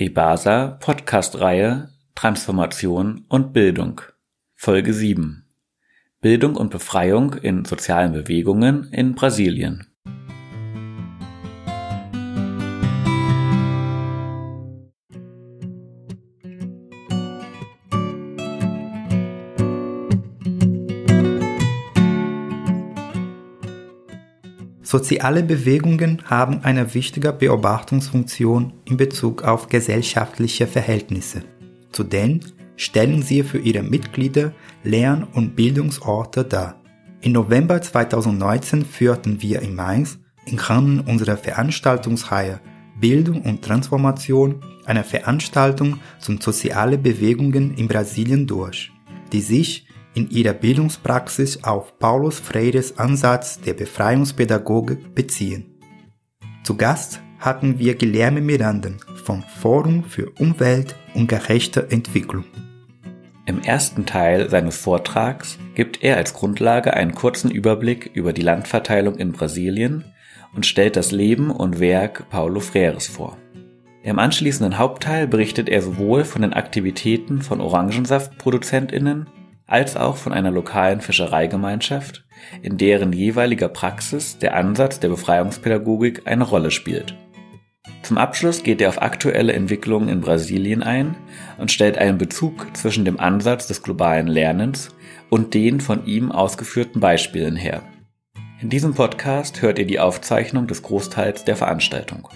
EBASA Podcast-Reihe Transformation und Bildung Folge 7 Bildung und Befreiung in sozialen Bewegungen in Brasilien Soziale Bewegungen haben eine wichtige Beobachtungsfunktion in Bezug auf gesellschaftliche Verhältnisse. Zudem stellen sie für ihre Mitglieder Lern- und Bildungsorte dar. Im November 2019 führten wir in Mainz im Rahmen unserer Veranstaltungsreihe Bildung und Transformation eine Veranstaltung zum soziale Bewegungen in Brasilien durch, die sich in ihrer Bildungspraxis auf Paulus Freires Ansatz der Befreiungspädagogik beziehen. Zu Gast hatten wir Guilherme Miranda vom Forum für Umwelt und gerechte Entwicklung. Im ersten Teil seines Vortrags gibt er als Grundlage einen kurzen Überblick über die Landverteilung in Brasilien und stellt das Leben und Werk Paulo Freires vor. Im anschließenden Hauptteil berichtet er sowohl von den Aktivitäten von Orangensaftproduzentinnen als auch von einer lokalen Fischereigemeinschaft, in deren jeweiliger Praxis der Ansatz der Befreiungspädagogik eine Rolle spielt. Zum Abschluss geht er auf aktuelle Entwicklungen in Brasilien ein und stellt einen Bezug zwischen dem Ansatz des globalen Lernens und den von ihm ausgeführten Beispielen her. In diesem Podcast hört ihr die Aufzeichnung des Großteils der Veranstaltung.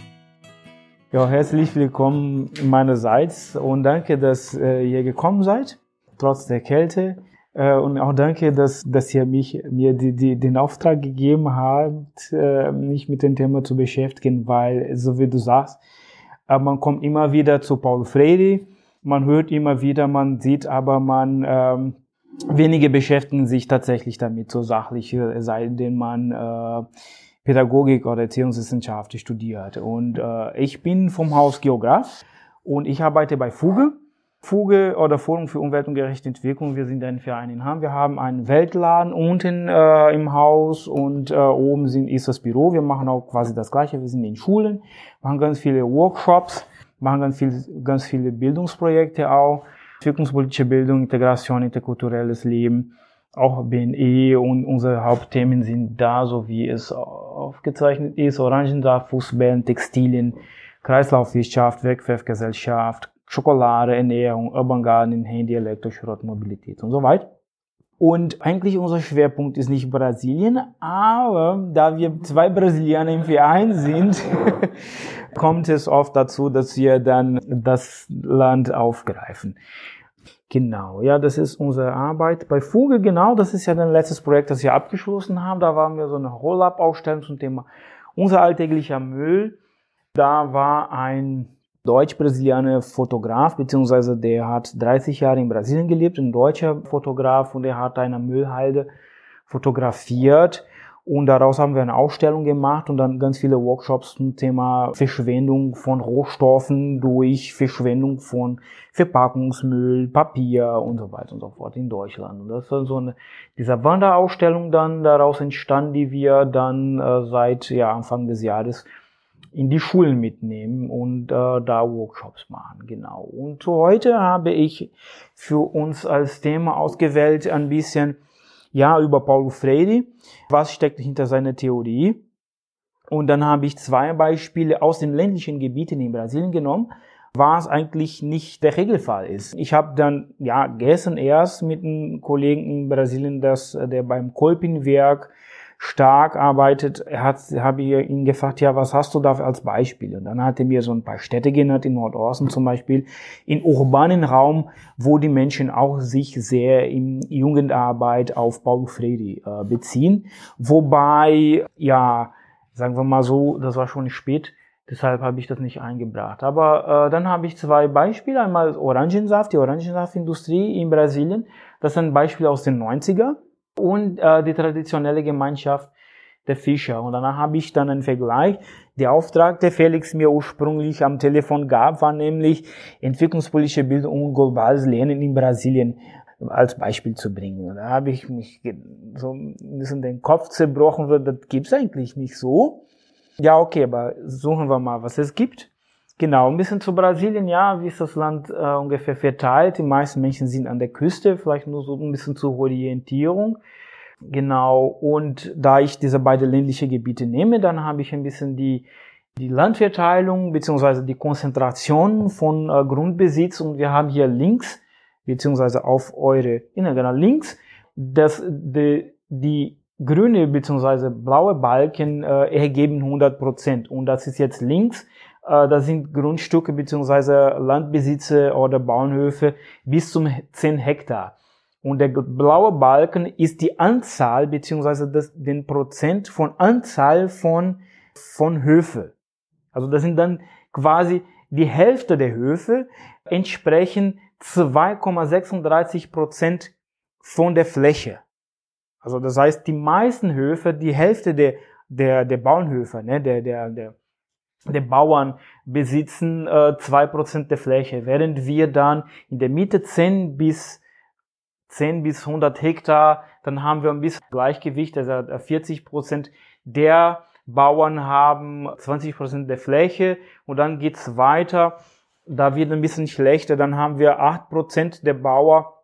Ja, herzlich willkommen meinerseits und danke, dass äh, ihr gekommen seid trotz der Kälte. Äh, und auch danke, dass, dass ihr mich, mir die, die, den Auftrag gegeben habt, äh, mich mit dem Thema zu beschäftigen, weil, so wie du sagst, äh, man kommt immer wieder zu Paul Freire, man hört immer wieder, man sieht aber, man, ähm, wenige beschäftigen sich tatsächlich damit, so sachlich, sei denn man äh, Pädagogik oder Erziehungswissenschaft studiert. Und äh, ich bin vom Haus Geograf und ich arbeite bei Fuge. Fuge oder Forum für Umwelt und gerechte Entwicklung. Wir sind ein Verein in Hamm. Wir haben einen Weltladen unten äh, im Haus und äh, oben sind, ist das Büro. Wir machen auch quasi das Gleiche. Wir sind in Schulen, machen ganz viele Workshops, machen ganz, viel, ganz viele Bildungsprojekte auch. Entwicklungspolitische Bildung, Integration, interkulturelles Leben, auch BNE und unsere Hauptthemen sind da, so wie es aufgezeichnet ist. Orangensaft, Fußbällen, Textilien, Kreislaufwirtschaft, Wegwerfgesellschaft, Schokolade, Ernährung, Urban Gardening, Handy, Elektroschrott, Mobilität und so weiter. Und eigentlich unser Schwerpunkt ist nicht Brasilien, aber da wir zwei Brasilianer im Verein sind, kommt es oft dazu, dass wir dann das Land aufgreifen. Genau, ja, das ist unsere Arbeit. Bei Fuge, genau, das ist ja das letzte Projekt, das wir abgeschlossen haben. Da waren wir so eine Roll-Up-Ausstellung zum Thema unser alltäglicher Müll. Da war ein deutsch-brasilianer Fotograf, beziehungsweise der hat 30 Jahre in Brasilien gelebt, ein deutscher Fotograf und er hat eine Müllhalde fotografiert und daraus haben wir eine Ausstellung gemacht und dann ganz viele Workshops zum Thema Verschwendung von Rohstoffen durch Verschwendung von Verpackungsmüll, Papier und so weiter und so fort in Deutschland. Und das ist so eine, diese Wanderausstellung dann daraus entstanden, die wir dann äh, seit ja, Anfang des Jahres in die Schulen mitnehmen und äh, da Workshops machen, genau. Und heute habe ich für uns als Thema ausgewählt ein bisschen, ja, über Paulo Freire, was steckt hinter seiner Theorie. Und dann habe ich zwei Beispiele aus den ländlichen Gebieten in Brasilien genommen, was eigentlich nicht der Regelfall ist. Ich habe dann, ja, gestern erst mit einem Kollegen in Brasilien, das, der beim Kolpinwerk stark arbeitet, habe ich ihn gefragt, ja, was hast du da als Beispiel? Und dann hat er mir so ein paar Städte genannt, in Nordosten zum Beispiel, in urbanen Raum, wo die Menschen auch sich sehr in Jugendarbeit auf Paulo Freire äh, beziehen. Wobei, ja, sagen wir mal so, das war schon spät, Deshalb habe ich das nicht eingebracht. Aber äh, dann habe ich zwei Beispiele. Einmal Orangensaft, die Orangensaftindustrie in Brasilien. Das ist ein Beispiel aus den 90er und äh, die traditionelle Gemeinschaft der Fischer. Und danach habe ich dann einen Vergleich. Der Auftrag, der Felix mir ursprünglich am Telefon gab, war nämlich entwicklungspolitische Bildung und globales Lernen in Brasilien als Beispiel zu bringen. Und da habe ich mich so ein bisschen den Kopf zerbrochen, das gibt's eigentlich nicht so. Ja, okay, aber suchen wir mal, was es gibt. Genau, ein bisschen zu Brasilien, ja, wie ist das Land äh, ungefähr verteilt? Die meisten Menschen sind an der Küste, vielleicht nur so ein bisschen zur Orientierung. Genau, und da ich diese beiden ländliche Gebiete nehme, dann habe ich ein bisschen die, die Landverteilung beziehungsweise die Konzentration von äh, Grundbesitz und wir haben hier links, beziehungsweise auf eure, genau, links, dass die, die grüne beziehungsweise blaue Balken äh, ergeben 100 Prozent und das ist jetzt links das sind Grundstücke beziehungsweise Landbesitze oder Bauernhöfe bis zum 10 Hektar. Und der blaue Balken ist die Anzahl das, den Prozent von Anzahl von, von Höfe. Also das sind dann quasi die Hälfte der Höfe entsprechen 2,36 Prozent von der Fläche. Also das heißt, die meisten Höfe, die Hälfte der, der, der Bauernhöfe, ne, der, der, der der Bauern besitzen äh, zwei äh, Prozent der Fläche, während wir dann in der Mitte 10 bis 10 bis 100 Hektar, dann haben wir ein bisschen Gleichgewicht, also 40 äh, Prozent der Bauern haben 20 Prozent der Fläche und dann geht's weiter, da wird ein bisschen schlechter, dann haben wir 8 Prozent der Bauer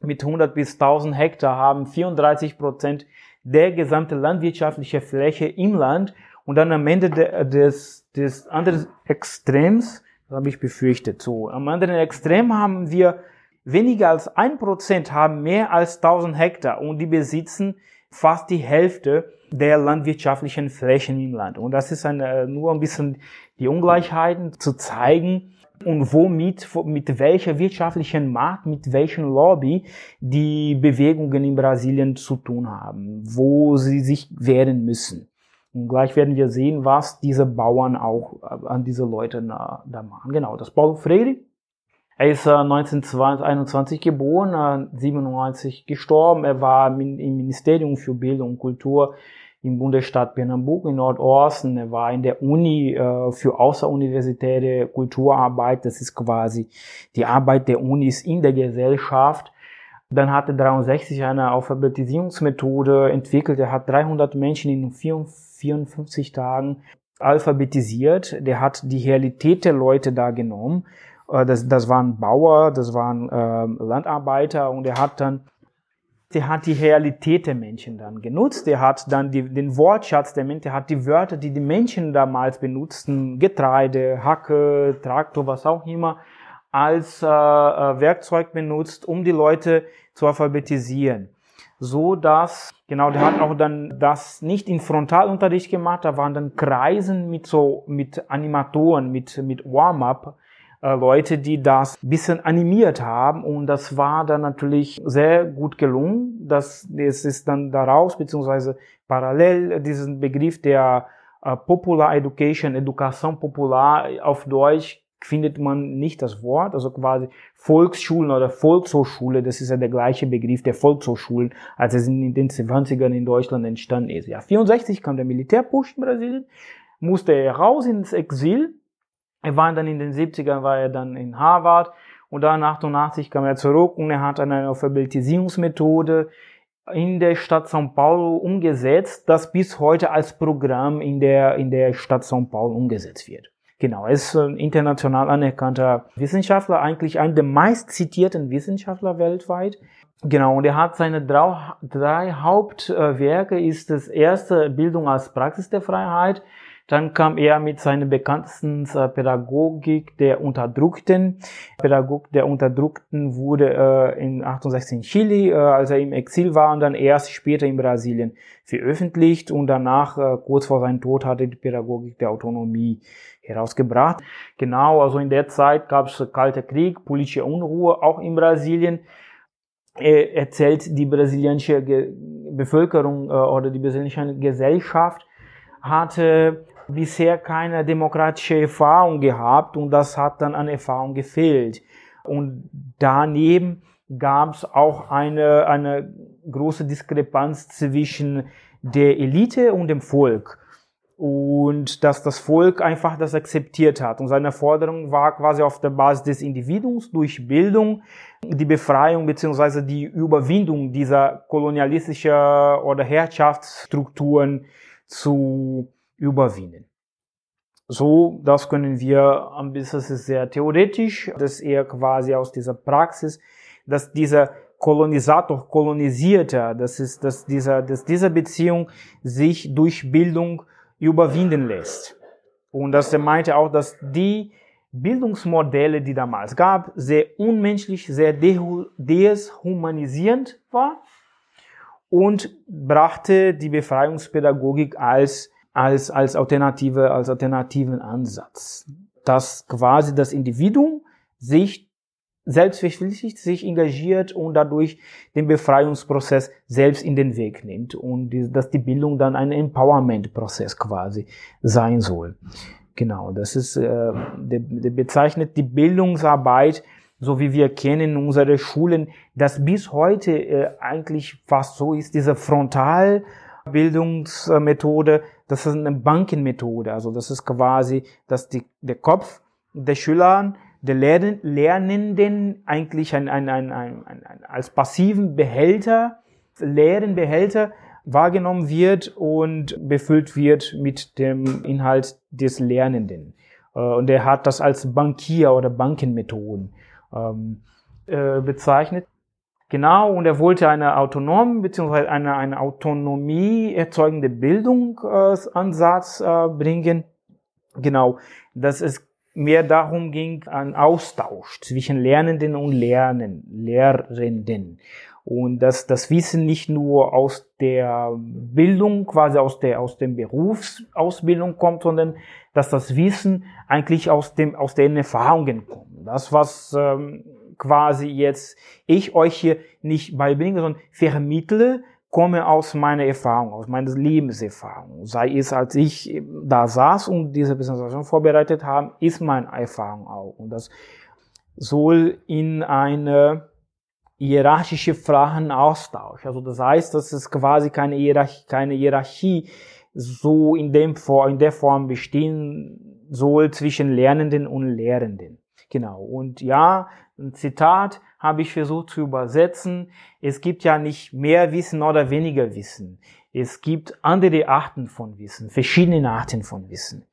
mit 100 bis 1000 Hektar haben 34 Prozent der gesamte landwirtschaftliche Fläche im Land und dann am Ende des, des anderen Extrems, das habe ich befürchtet, so, am anderen Extrem haben wir weniger als ein Prozent haben mehr als 1000 Hektar und die besitzen fast die Hälfte der landwirtschaftlichen Flächen im Land. Und das ist eine, nur ein bisschen die Ungleichheiten zu zeigen und womit, mit welcher wirtschaftlichen Macht, mit welchen Lobby die Bewegungen in Brasilien zu tun haben, wo sie sich wehren müssen. Und gleich werden wir sehen, was diese Bauern auch äh, an diese Leute da machen. Genau, das Paulo Freire. Er ist 1921 äh, geboren, 97 äh, gestorben. Er war im Ministerium für Bildung und Kultur im Bundesstaat Pernambuco in Nordosten. Er war in der Uni für außeruniversitäre Kulturarbeit. Das ist quasi die Arbeit der Unis in der Gesellschaft. Dann hat er 63 eine Alphabetisierungsmethode entwickelt. Er hat 300 Menschen in 54 Tagen alphabetisiert. Der hat die Realität der Leute da genommen. Äh, das, das waren Bauer, das waren äh, Landarbeiter und er hat dann der hat die Realität der Menschen dann genutzt, der hat dann die, den Wortschatz der Menschen, der hat die Wörter, die die Menschen damals benutzten, Getreide, Hacke, Traktor, was auch immer, als äh, äh Werkzeug benutzt, um die Leute zu alphabetisieren. So dass, genau, der hat auch dann das nicht in Frontalunterricht gemacht, da waren dann Kreisen mit so, mit Animatoren, mit, mit Warm-up, äh, Leute, die das bisschen animiert haben und das war dann natürlich sehr gut gelungen. Das, es ist dann daraus, beziehungsweise parallel diesen Begriff der äh, Popular Education, Education Popular auf Deutsch findet man nicht das Wort, also quasi Volksschulen oder Volkshochschule, das ist ja der gleiche Begriff der Volkshochschulen, als es in den 20ern in Deutschland entstanden ist. Ja, 64 kam der Militärpush in Brasilien, musste er raus ins Exil. Er war dann in den 70ern, war er dann in Harvard und dann 88 kam er zurück und er hat eine Alphabetisierungsmethode in der Stadt São Paulo umgesetzt, das bis heute als Programm in der, in der Stadt São Paulo umgesetzt wird. Genau, er ist ein international anerkannter Wissenschaftler, eigentlich einer der meist zitierten Wissenschaftler weltweit. Genau, und er hat seine drei, drei Hauptwerke, ist das erste Bildung als Praxis der Freiheit, dann kam er mit seiner bekanntesten äh, Pädagogik der Unterdrückten. Pädagog der Unterdrückten wurde äh, in 68 in Chile, äh, als er im Exil war, und dann erst später in Brasilien veröffentlicht und danach, äh, kurz vor seinem Tod, hatte die Pädagogik der Autonomie herausgebracht. Genau, also in der Zeit gab es Kalter Krieg, politische Unruhe, auch in Brasilien. Er erzählt die brasilianische Bevölkerung äh, oder die brasilianische Gesellschaft hatte bisher keine demokratische Erfahrung gehabt und das hat dann an Erfahrung gefehlt. Und daneben gab es auch eine, eine große Diskrepanz zwischen der Elite und dem Volk. Und dass das Volk einfach das akzeptiert hat. Und seine Forderung war quasi auf der Basis des Individuums durch Bildung die Befreiung beziehungsweise die Überwindung dieser kolonialistischen oder Herrschaftsstrukturen zu überwinden. So, das können wir, ein bisschen, das ist sehr theoretisch, das ist eher quasi aus dieser Praxis, dass dieser Kolonisator kolonisierter, das ist, dass dieser, dass diese Beziehung sich durch Bildung überwinden lässt. Und dass er meinte auch, dass die Bildungsmodelle, die damals gab, sehr unmenschlich, sehr deshumanisierend war und brachte die Befreiungspädagogik als, als, als Alternative, als alternativen Ansatz. Dass quasi das Individuum sich selbstverpflichtet sich engagiert und dadurch den Befreiungsprozess selbst in den Weg nimmt und die, dass die Bildung dann ein Empowerment-Prozess quasi sein soll. Genau, das ist, äh, der, der bezeichnet die Bildungsarbeit, so wie wir kennen unsere Schulen, das bis heute äh, eigentlich fast so ist, diese Frontalbildungsmethode, das ist eine Bankenmethode, also das ist quasi, dass die, der Kopf der Schüler, der Lern Lernenden eigentlich ein, ein, ein, ein, als passiven Behälter, leeren Behälter wahrgenommen wird und befüllt wird mit dem Inhalt des Lernenden. Äh, und er hat das als Bankier oder Bankenmethoden ähm, äh, bezeichnet. Genau, und er wollte eine autonome bzw. eine, eine Autonomie erzeugende Bildungsansatz äh, bringen. Genau, dass es mehr darum ging, ein Austausch zwischen Lernenden und Lernen, Lehrenden und dass das Wissen nicht nur aus der Bildung, quasi aus der, aus dem Berufsausbildung kommt, sondern dass das Wissen eigentlich aus dem, aus den Erfahrungen kommt. Das, was ähm, quasi jetzt ich euch hier nicht beibringe, sondern vermittle, komme aus meiner Erfahrung, aus meiner Lebenserfahrung. Sei es, als ich da saß und diese Präsentation vorbereitet habe, ist meine Erfahrung auch. Und das soll in eine hierarchische Fragenaustausch. Also das heißt, dass es quasi keine Hierarchie, keine Hierarchie so in, dem, in der Form bestehen soll zwischen Lernenden und Lehrenden. Genau. Und ja, ein Zitat habe ich versucht zu übersetzen. Es gibt ja nicht mehr Wissen oder weniger Wissen. Es gibt andere Arten von Wissen, verschiedene Arten von Wissen.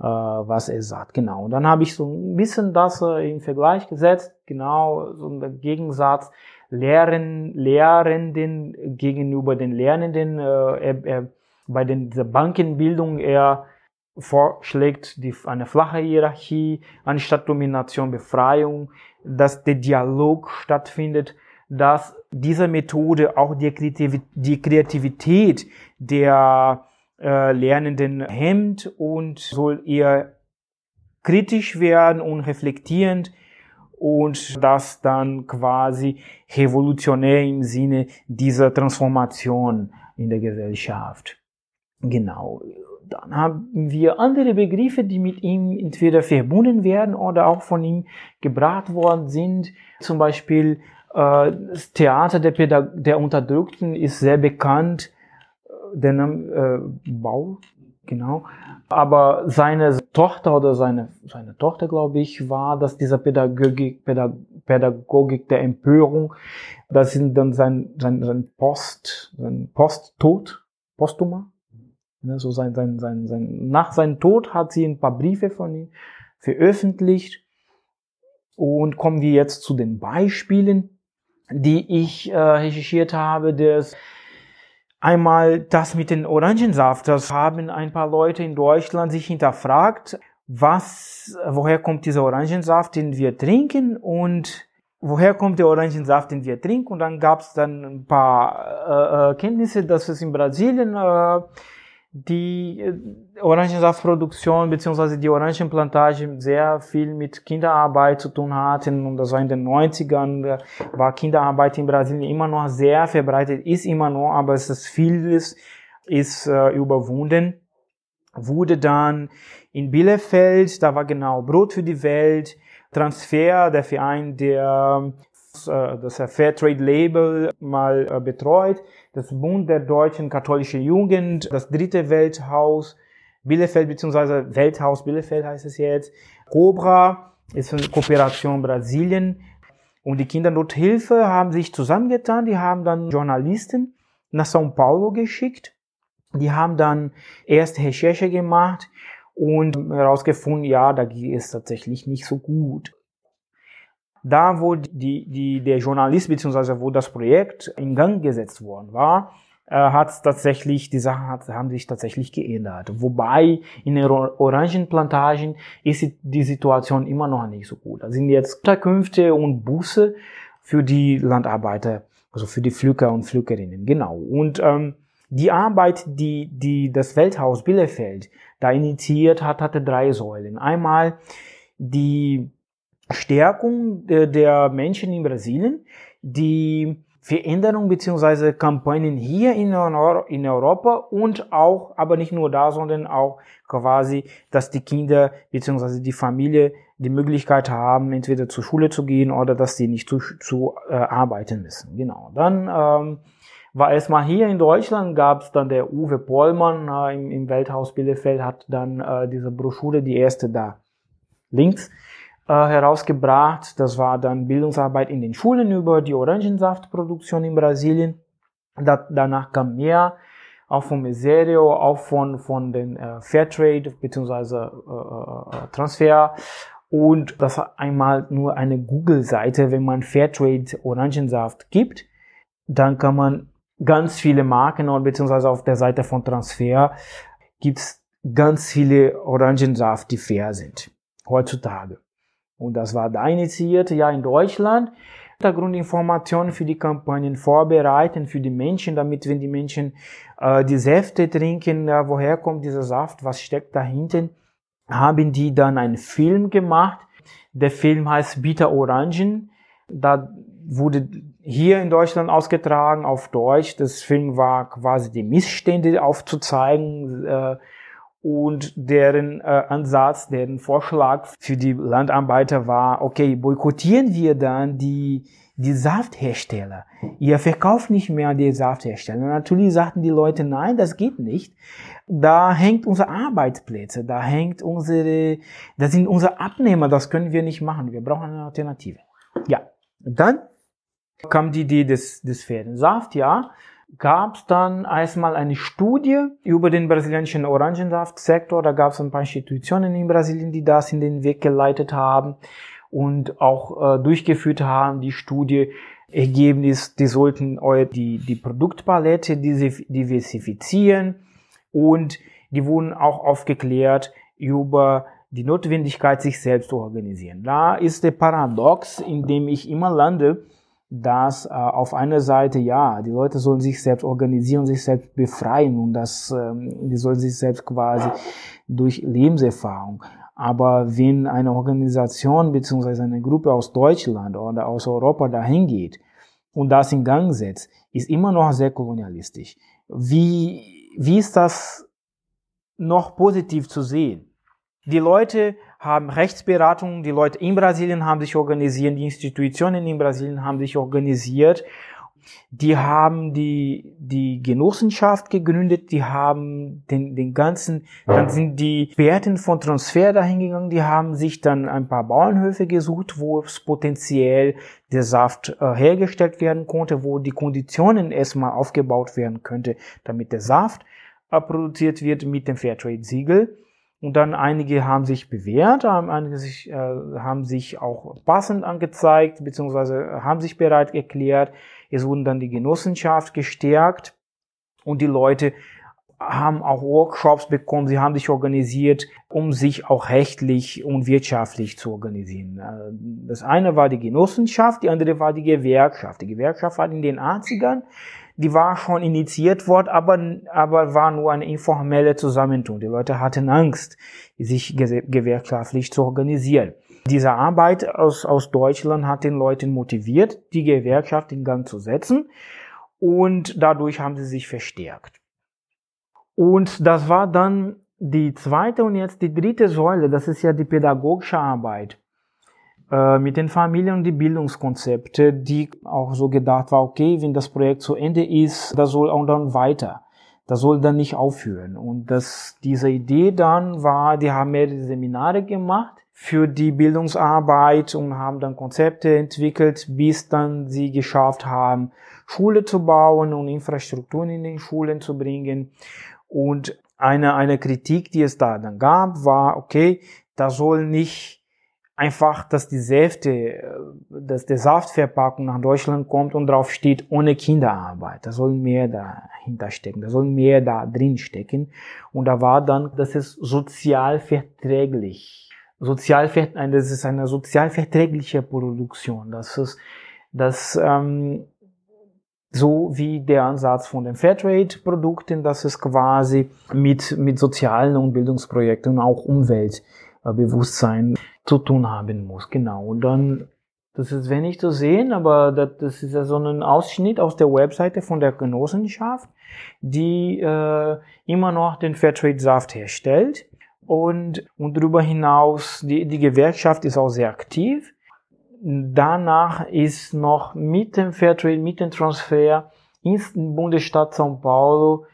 Äh, was er sagt. Genau. Und dann habe ich so ein bisschen das äh, in Vergleich gesetzt, genau, so ein Gegensatz Lehren, Lehrenden gegenüber den Lernenden. Äh, er, er, bei den, dieser Bankenbildung er vorschlägt die, eine flache Hierarchie anstatt Domination, Befreiung, dass der Dialog stattfindet, dass diese Methode auch die Kreativität der äh, Lernenden hemmt und soll eher kritisch werden und reflektierend und das dann quasi revolutionär im Sinne dieser Transformation in der Gesellschaft. Genau. Dann haben wir andere Begriffe, die mit ihm entweder verbunden werden oder auch von ihm gebracht worden sind. Zum Beispiel äh, das Theater der, Pädag der Unterdrückten ist sehr bekannt der Name äh, Bau, genau. Aber seine Tochter oder seine, seine Tochter, glaube ich, war, dass dieser Pädagogik, Pädag Pädagogik der Empörung, das sind dann sein, sein, sein Post, sein Posttod, Postuma, so sein, sein, sein, sein, nach seinem Tod hat sie ein paar Briefe von ihm veröffentlicht. Und kommen wir jetzt zu den Beispielen, die ich äh, recherchiert habe, des Einmal das mit den Orangensaft, das haben ein paar Leute in Deutschland sich hinterfragt, was, woher kommt dieser Orangensaft, den wir trinken und woher kommt der Orangensaft, den wir trinken und dann gab es dann ein paar äh, äh, Kenntnisse, dass es in Brasilien äh, die äh, Orangensaftproduktion bzw. die Orangenplantage sehr viel mit Kinderarbeit zu tun hatten und das war in den 90ern, war Kinderarbeit in Brasilien immer noch sehr verbreitet, ist immer noch, aber es ist vieles ist äh, überwunden. Wurde dann in Bielefeld, da war genau Brot für die Welt, Transfer, der Verein, der äh, das Fairtrade Label mal äh, betreut, das Bund der deutschen katholischen Jugend, das dritte Welthaus Bielefeld bzw. Welthaus Bielefeld heißt es jetzt, Cobra ist eine Kooperation Brasilien und die Kindernothilfe haben sich zusammengetan, die haben dann Journalisten nach São Paulo geschickt, die haben dann erst Recherche gemacht und herausgefunden, ja, da geht es tatsächlich nicht so gut. Da, wo die, die, der Journalist bzw. wo das Projekt in Gang gesetzt worden war, äh, hat tatsächlich, die Sachen hat, haben sich tatsächlich geändert. Wobei in den Orangenplantagen ist die Situation immer noch nicht so gut. Da sind jetzt Unterkünfte und Busse für die Landarbeiter, also für die Pflücker und Pflückerinnen, genau. Und ähm, die Arbeit, die, die das Welthaus Bielefeld da initiiert hat, hatte drei Säulen. Einmal die Stärkung der Menschen in Brasilien, die Veränderung beziehungsweise Kampagnen hier in, in Europa und auch, aber nicht nur da, sondern auch quasi, dass die Kinder beziehungsweise die Familie die Möglichkeit haben, entweder zur Schule zu gehen oder dass sie nicht zu, zu äh, arbeiten müssen. Genau. Dann ähm, war erstmal hier in Deutschland, gab es dann der Uwe Pollmann äh, im, im Welthaus Bielefeld, hat dann äh, diese Broschüre, die erste da links, herausgebracht. Das war dann Bildungsarbeit in den Schulen über die Orangensaftproduktion in Brasilien. Da, danach kam mehr, auch von Miserio, auch von, von den äh, Fairtrade bzw. Äh, äh, Transfer. Und das war einmal nur eine Google-Seite, wenn man Fairtrade Orangensaft gibt, dann kann man ganz viele Marken und beziehungsweise auf der Seite von Transfer gibt's ganz viele Orangensaft, die fair sind heutzutage. Und das war da initiiert, ja, in Deutschland. Hintergrundinformationen für die Kampagnen vorbereiten, für die Menschen, damit wenn die Menschen äh, die Säfte trinken, äh, woher kommt dieser Saft, was steckt dahinter, haben die dann einen Film gemacht. Der Film heißt Bitter Orangen. Da wurde hier in Deutschland ausgetragen auf Deutsch. Das Film war quasi die Missstände aufzuzeigen. Äh, und deren äh, Ansatz, deren Vorschlag für die Landarbeiter war, okay, boykottieren wir dann die, die Safthersteller. Ihr verkauft nicht mehr die Safthersteller. Natürlich sagten die Leute, nein, das geht nicht. Da hängt unsere Arbeitsplätze, da hängt unsere, da sind unsere Abnehmer, das können wir nicht machen. Wir brauchen eine Alternative. Ja. dann kam die Idee des, des Pferdensaft, ja gab es dann erstmal eine Studie über den brasilianischen Orangensaftsektor. Da gab es ein paar Institutionen in Brasilien, die das in den Weg geleitet haben und auch äh, durchgeführt haben. Die Studie Ergebnis, die sollten die, die Produktpalette diversifizieren und die wurden auch aufgeklärt über die Notwendigkeit, sich selbst zu organisieren. Da ist der Paradox, in dem ich immer lande, dass äh, auf einer Seite ja, die Leute sollen sich selbst organisieren, sich selbst befreien und das, ähm, die sollen sich selbst quasi durch Lebenserfahrung. Aber wenn eine Organisation beziehungsweise eine Gruppe aus Deutschland oder aus Europa dahin geht und das in Gang setzt, ist immer noch sehr kolonialistisch. Wie, wie ist das noch positiv zu sehen? Die Leute haben Rechtsberatung, die Leute in Brasilien haben sich organisiert, die Institutionen in Brasilien haben sich organisiert, die haben die, die Genossenschaft gegründet, die haben den, den ganzen, dann sind die Experten von Transfer dahingegangen, die haben sich dann ein paar Bauernhöfe gesucht, wo es potenziell der Saft äh, hergestellt werden konnte, wo die Konditionen erstmal aufgebaut werden könnte, damit der Saft äh, produziert wird mit dem Fairtrade-Siegel. Und dann einige haben sich bewährt, einige sich, äh, haben sich auch passend angezeigt, beziehungsweise haben sich bereit erklärt. Es wurden dann die Genossenschaft gestärkt und die Leute haben auch Workshops bekommen, sie haben sich organisiert, um sich auch rechtlich und wirtschaftlich zu organisieren. Äh, das eine war die Genossenschaft, die andere war die Gewerkschaft. Die Gewerkschaft war in den 80ern die war schon initiiert worden, aber, aber war nur eine informelle Zusammentun. Die Leute hatten Angst, sich gewerkschaftlich zu organisieren. Diese Arbeit aus, aus Deutschland hat den Leuten motiviert, die Gewerkschaft in Gang zu setzen und dadurch haben sie sich verstärkt. Und das war dann die zweite und jetzt die dritte Säule, das ist ja die pädagogische Arbeit. Äh, mit den Familien und die Bildungskonzepte, die auch so gedacht war, okay, wenn das Projekt zu Ende ist, das soll auch dann weiter. Das soll dann nicht aufhören. Und das, diese Idee dann war, die haben mehrere Seminare gemacht für die Bildungsarbeit und haben dann Konzepte entwickelt, bis dann sie geschafft haben, Schule zu bauen und Infrastrukturen in den Schulen zu bringen. Und eine, eine Kritik, die es da dann gab, war, okay, da soll nicht einfach, dass die Säfte, äh, dass der Saftverpackung nach Deutschland kommt und drauf steht, ohne Kinderarbeit. Da soll mehr dahinter stecken, da soll mehr da drin stecken. Und da war dann, das ist sozial verträglich. Sozial, das ist eine sozial verträgliche Produktion. Das ist, das, ähm, so wie der Ansatz von den Fairtrade-Produkten, dass es quasi mit, mit sozialen und Bildungsprojekten und auch Umweltbewusstsein zu tun haben muss. Genau. Und dann, das ist wenig zu sehen, aber das, das ist ja so ein Ausschnitt aus der Webseite von der Genossenschaft, die äh, immer noch den Fairtrade-Saft herstellt. Und, und darüber hinaus, die, die Gewerkschaft ist auch sehr aktiv danach ist noch mit dem Fairtrade, mit dem Transfer ins Bundesstaat São Paulo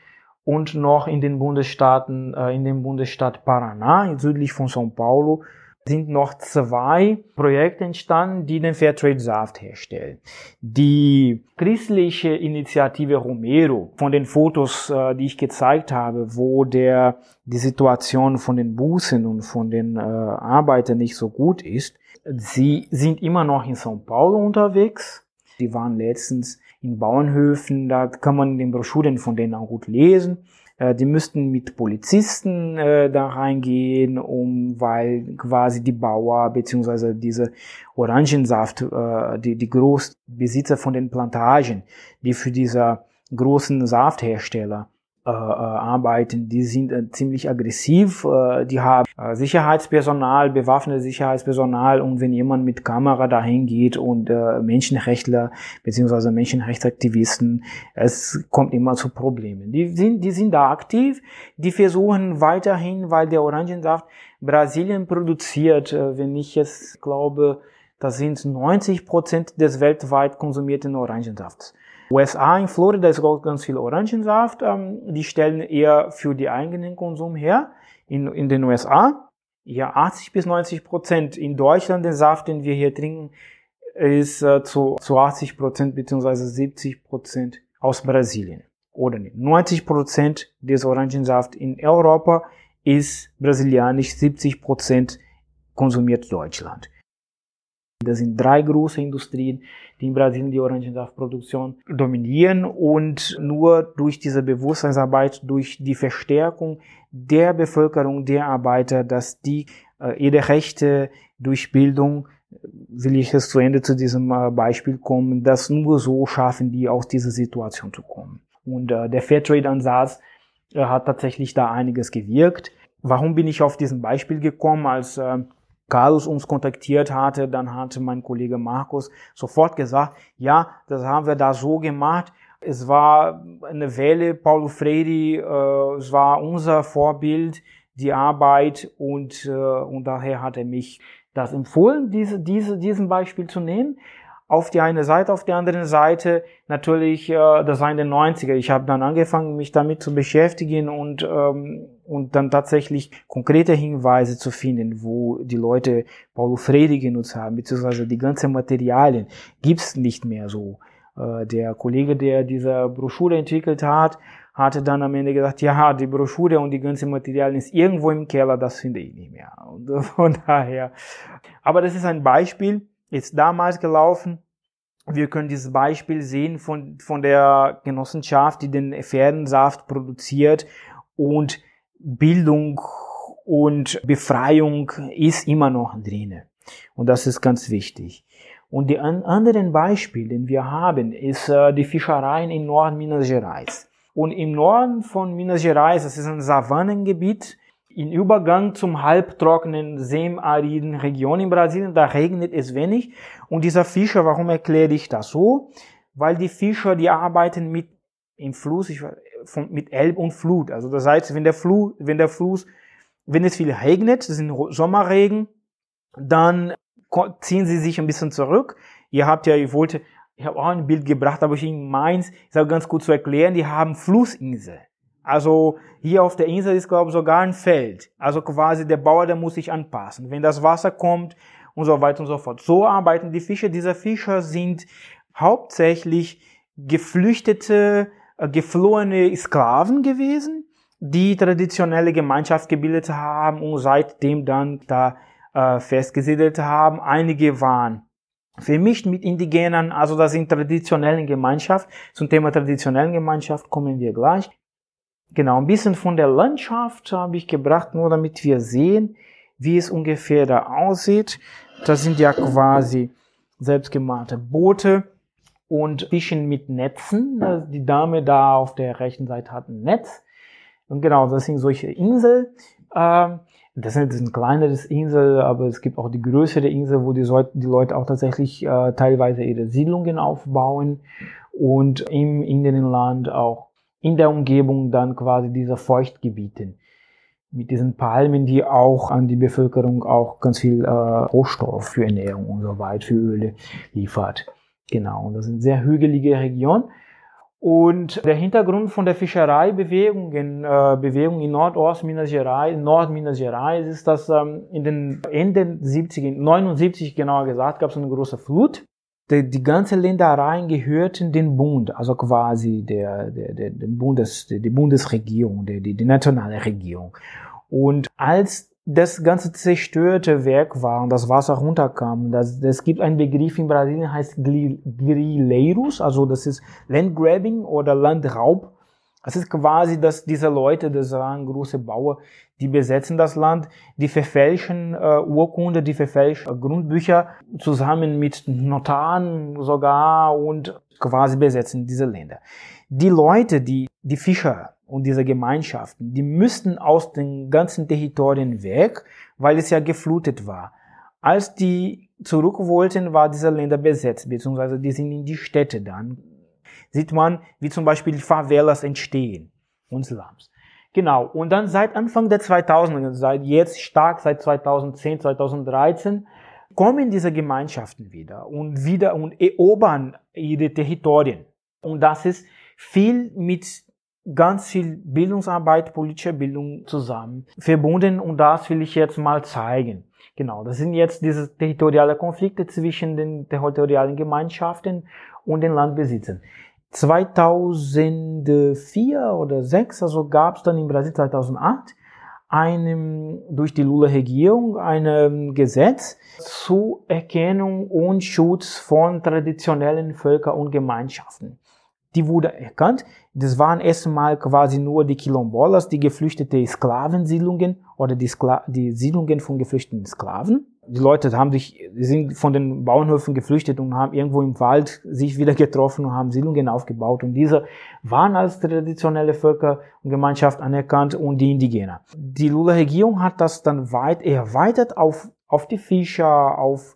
und noch in den Bundesstaaten, äh, in dem Bundesstaat Paraná, südlich von São Paulo, sind noch zwei Projekte entstanden, die den Fairtrade Saft herstellen. Die christliche Initiative Romero, von den Fotos, äh, die ich gezeigt habe, wo der, die Situation von den Bußen und von den äh, Arbeitern nicht so gut ist, Sie sind immer noch in São Paulo unterwegs. Sie waren letztens in Bauernhöfen, da kann man den Broschüren von denen auch gut lesen. Äh, die müssten mit Polizisten äh, da reingehen, um, weil quasi die Bauer beziehungsweise diese Orangensaft, äh, die, die Großbesitzer von den Plantagen, die für diese großen Safthersteller äh, äh, arbeiten, die sind äh, ziemlich aggressiv, äh, die haben äh, Sicherheitspersonal, bewaffnetes Sicherheitspersonal und wenn jemand mit Kamera dahin geht und äh, Menschenrechtler beziehungsweise Menschenrechtsaktivisten, es kommt immer zu Problemen. Die sind, die sind da aktiv, die versuchen weiterhin, weil der Orangensaft Brasilien produziert, äh, wenn ich jetzt glaube, das sind 90 Prozent des weltweit konsumierten Orangensafts. USA in Florida ist auch ganz viel Orangensaft. Ähm, die stellen eher für die eigenen Konsum her. In, in den USA, ja, 80 bis 90 Prozent. In Deutschland, den Saft, den wir hier trinken, ist äh, zu, zu 80 Prozent beziehungsweise 70 Prozent aus Brasilien. Oder nicht. 90 Prozent des Orangensaft in Europa ist brasilianisch, 70 Prozent konsumiert Deutschland. Das sind drei große Industrien, die in Brasilien die Orangensaftproduktion dominieren und nur durch diese Bewusstseinsarbeit, durch die Verstärkung der Bevölkerung, der Arbeiter, dass die äh, ihre Rechte durch Bildung will ich es zu Ende zu diesem äh, Beispiel kommen, dass nur so schaffen die aus dieser Situation zu kommen. Und äh, der Fairtrade-Ansatz äh, hat tatsächlich da einiges gewirkt. Warum bin ich auf diesem Beispiel gekommen? Als äh, Carlos uns kontaktiert hatte, dann hatte mein Kollege Markus sofort gesagt, ja, das haben wir da so gemacht. Es war eine Welle, Paulo Freire, äh, es war unser Vorbild, die Arbeit und, äh, und daher hat er mich das empfohlen, diese, diese, diesen Beispiel zu nehmen auf die eine Seite, auf der anderen Seite natürlich äh, das Sein der 90er. Ich habe dann angefangen, mich damit zu beschäftigen und, ähm, und dann tatsächlich konkrete Hinweise zu finden, wo die Leute Paulo Freire genutzt haben, beziehungsweise die ganzen Materialien gibt's nicht mehr so. Äh, der Kollege, der diese Broschüre entwickelt hat, hatte dann am Ende gesagt, ja, die Broschüre und die ganzen Materialien ist irgendwo im Keller, das finde ich nicht mehr. Und von daher. Aber das ist ein Beispiel, ist damals gelaufen. Wir können dieses Beispiel sehen von, von der Genossenschaft, die den Pferdensaft produziert und Bildung und Befreiung ist immer noch drin. Und das ist ganz wichtig. Und die an anderen Beispiel, den wir haben, ist äh, die Fischereien in Nord Minas Gerais. Und im Norden von Minas Gerais, das ist ein Savannengebiet, in Übergang zum halbtrockenen, semariden Region in Brasilien, da regnet es wenig. Und dieser Fischer, warum erkläre ich das so? Weil die Fischer, die arbeiten mit im Fluss, ich, von, mit Elb und Flut. Also das heißt, wenn der Fluss, wenn der Fluss, wenn es viel regnet, das sind Sommerregen, dann ziehen sie sich ein bisschen zurück. Ihr habt ja, ich wollte, ich habe auch ein Bild gebracht, aber ich in Mainz, ist auch ganz gut zu erklären, die haben Flussinsel. Also hier auf der Insel ist, glaube ich, sogar ein Feld. Also quasi der Bauer, der muss sich anpassen. Wenn das Wasser kommt und so weiter und so fort. So arbeiten die Fischer. Diese Fischer sind hauptsächlich geflüchtete, äh, geflohene Sklaven gewesen, die traditionelle Gemeinschaft gebildet haben und seitdem dann da äh, festgesiedelt haben. Einige waren vermischt mit Indigenen, also das sind traditionellen Gemeinschaft. Zum Thema traditionellen Gemeinschaft kommen wir gleich. Genau, ein bisschen von der Landschaft habe ich gebracht, nur damit wir sehen, wie es ungefähr da aussieht. Das sind ja quasi selbstgemachte Boote und Fischen mit Netzen. Die Dame da auf der rechten Seite hat ein Netz. Und genau, das sind solche Inseln. Ähm, das ist ein kleineres Insel, aber es gibt auch die größere Insel, wo die, Leute auch tatsächlich äh, teilweise ihre Siedlungen aufbauen und im Innenland auch in der Umgebung dann quasi dieser Feuchtgebieten mit diesen Palmen, die auch an die Bevölkerung auch ganz viel äh, Rohstoff für Ernährung und so weiter, für Öle liefert. Genau, und das sind sehr hügelige Regionen. Und der Hintergrund von der Fischereibewegung in, äh, Bewegung in Nordost Minas Gerais, Nord Minas Gerais ist, dass ähm, in den Ende 70, 79 genauer gesagt, gab es eine große Flut. Die, die ganze Ländereien gehörten dem Bund, also quasi der, der, der, der Bundes, die Bundesregierung, der, die, die nationale Regierung. Und als das ganze zerstörte Werk war und das Wasser runterkam. Das, das gibt einen Begriff in Brasilien, heißt Grileiros, also das ist Landgrabbing oder Landraub. Das ist quasi, dass diese Leute, das waren große Bauer, die besetzen das Land, die verfälschen äh, Urkunde, die verfälschen Grundbücher zusammen mit Notaren sogar und quasi besetzen diese Länder. Die Leute, die, die Fischer, und diese Gemeinschaften, die müssten aus den ganzen Territorien weg, weil es ja geflutet war. Als die zurück wollten, war diese Länder besetzt, beziehungsweise die sind in die Städte dann. Sieht man, wie zum Beispiel Favelas entstehen und Slums. Genau. Und dann seit Anfang der 2000er, seit jetzt stark, seit 2010, 2013, kommen diese Gemeinschaften wieder und wieder und erobern ihre Territorien. Und das ist viel mit ganz viel Bildungsarbeit, politische Bildung zusammen verbunden und das will ich jetzt mal zeigen. Genau, das sind jetzt diese territoriale Konflikte zwischen den territorialen Gemeinschaften und den Landbesitzern. 2004 oder 2006, also gab es dann in Brasilien 2008 einem, durch die Lula-Regierung ein Gesetz zur Erkennung und Schutz von traditionellen Völker und Gemeinschaften die wurde erkannt. Das waren erstmal quasi nur die Quilombolas, die geflüchtete Sklavensiedlungen oder die, Skla die Siedlungen von geflüchteten Sklaven. Die Leute haben sich, sind von den Bauernhöfen geflüchtet und haben irgendwo im Wald sich wieder getroffen und haben Siedlungen aufgebaut. Und diese waren als traditionelle Völker und Gemeinschaft anerkannt und die Indigener. Die Lula-Regierung hat das dann weit erweitert auf, auf die Fischer, auf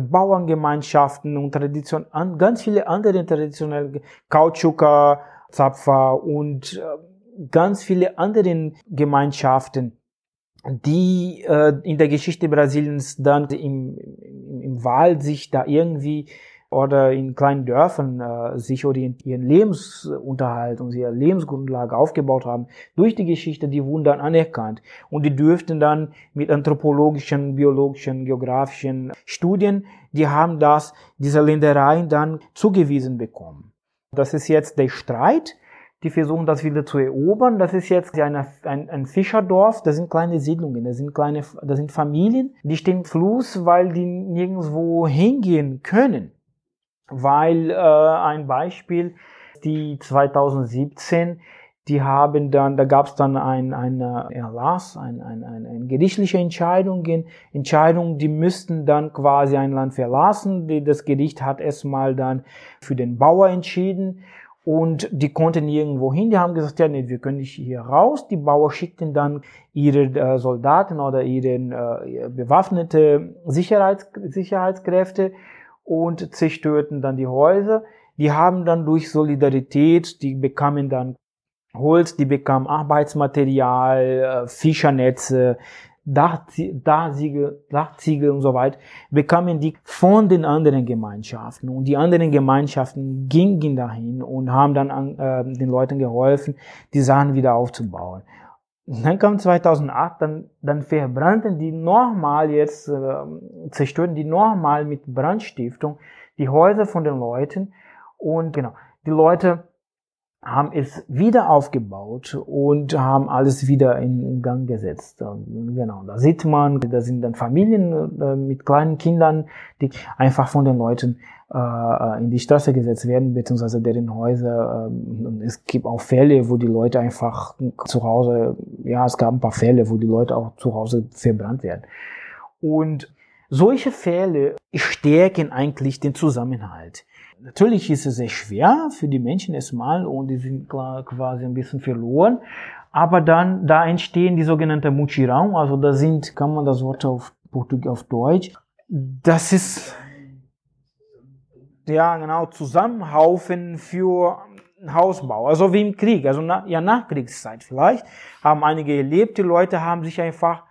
Bauerngemeinschaften und Tradition, ganz viele andere traditionelle Kautschuker, Zapfer und äh, ganz viele andere Gemeinschaften, die äh, in der Geschichte Brasiliens dann im, im Wald sich da irgendwie oder in kleinen Dörfern äh, sich ihren Lebensunterhalt und ihre Lebensgrundlage aufgebaut haben, durch die Geschichte, die wurden dann anerkannt. Und die dürften dann mit anthropologischen, biologischen, geografischen Studien, die haben das, diese Ländereien dann zugewiesen bekommen. Das ist jetzt der Streit. Die versuchen das wieder zu erobern. Das ist jetzt eine, ein, ein Fischerdorf. Das sind kleine Siedlungen. Das sind kleine, das sind Familien. Die stehen Fluss, weil die nirgendwo hingehen können weil äh, ein Beispiel, die 2017, die haben dann, da gab es dann ein, ein Erlass, ein, ein, ein, ein gerichtliche Entscheidungen, Entscheidungen, die müssten dann quasi ein Land verlassen. Das Gericht hat erstmal dann für den Bauer entschieden und die konnten irgendwo hin. Die haben gesagt, ja, nee, wir können nicht hier raus. Die Bauer schickten dann ihre äh, Soldaten oder ihre äh, bewaffnete Sicherheits, Sicherheitskräfte und zerstörten dann die Häuser. Die haben dann durch Solidarität, die bekamen dann Holz, die bekamen Arbeitsmaterial, äh, Fischernetze, Dachziegel, Dachziegel und so weiter, bekamen die von den anderen Gemeinschaften. Und die anderen Gemeinschaften gingen dahin und haben dann an, äh, den Leuten geholfen, die Sachen wieder aufzubauen. Dann kam 2008, dann, dann verbrannten die nochmal jetzt, äh, zerstörten die nochmal mit Brandstiftung die Häuser von den Leuten. Und genau, die Leute haben es wieder aufgebaut und haben alles wieder in Gang gesetzt. Genau, da sieht man, da sind dann Familien äh, mit kleinen Kindern, die einfach von den Leuten äh, in die Straße gesetzt werden, beziehungsweise deren Häuser. Ähm, es gibt auch Fälle, wo die Leute einfach zu Hause, ja, es gab ein paar Fälle, wo die Leute auch zu Hause verbrannt werden. Und solche Fälle stärken eigentlich den Zusammenhalt. Natürlich ist es sehr schwer für die Menschen erstmal und die sind quasi ein bisschen verloren. Aber dann, da entstehen die sogenannte Mutirão, also da sind, kann man das Wort auf Portugiesisch, auf Deutsch, das ist, ja genau, Zusammenhaufen für Hausbau, also wie im Krieg, also na, ja Nachkriegszeit vielleicht, haben einige erlebt, die Leute haben sich einfach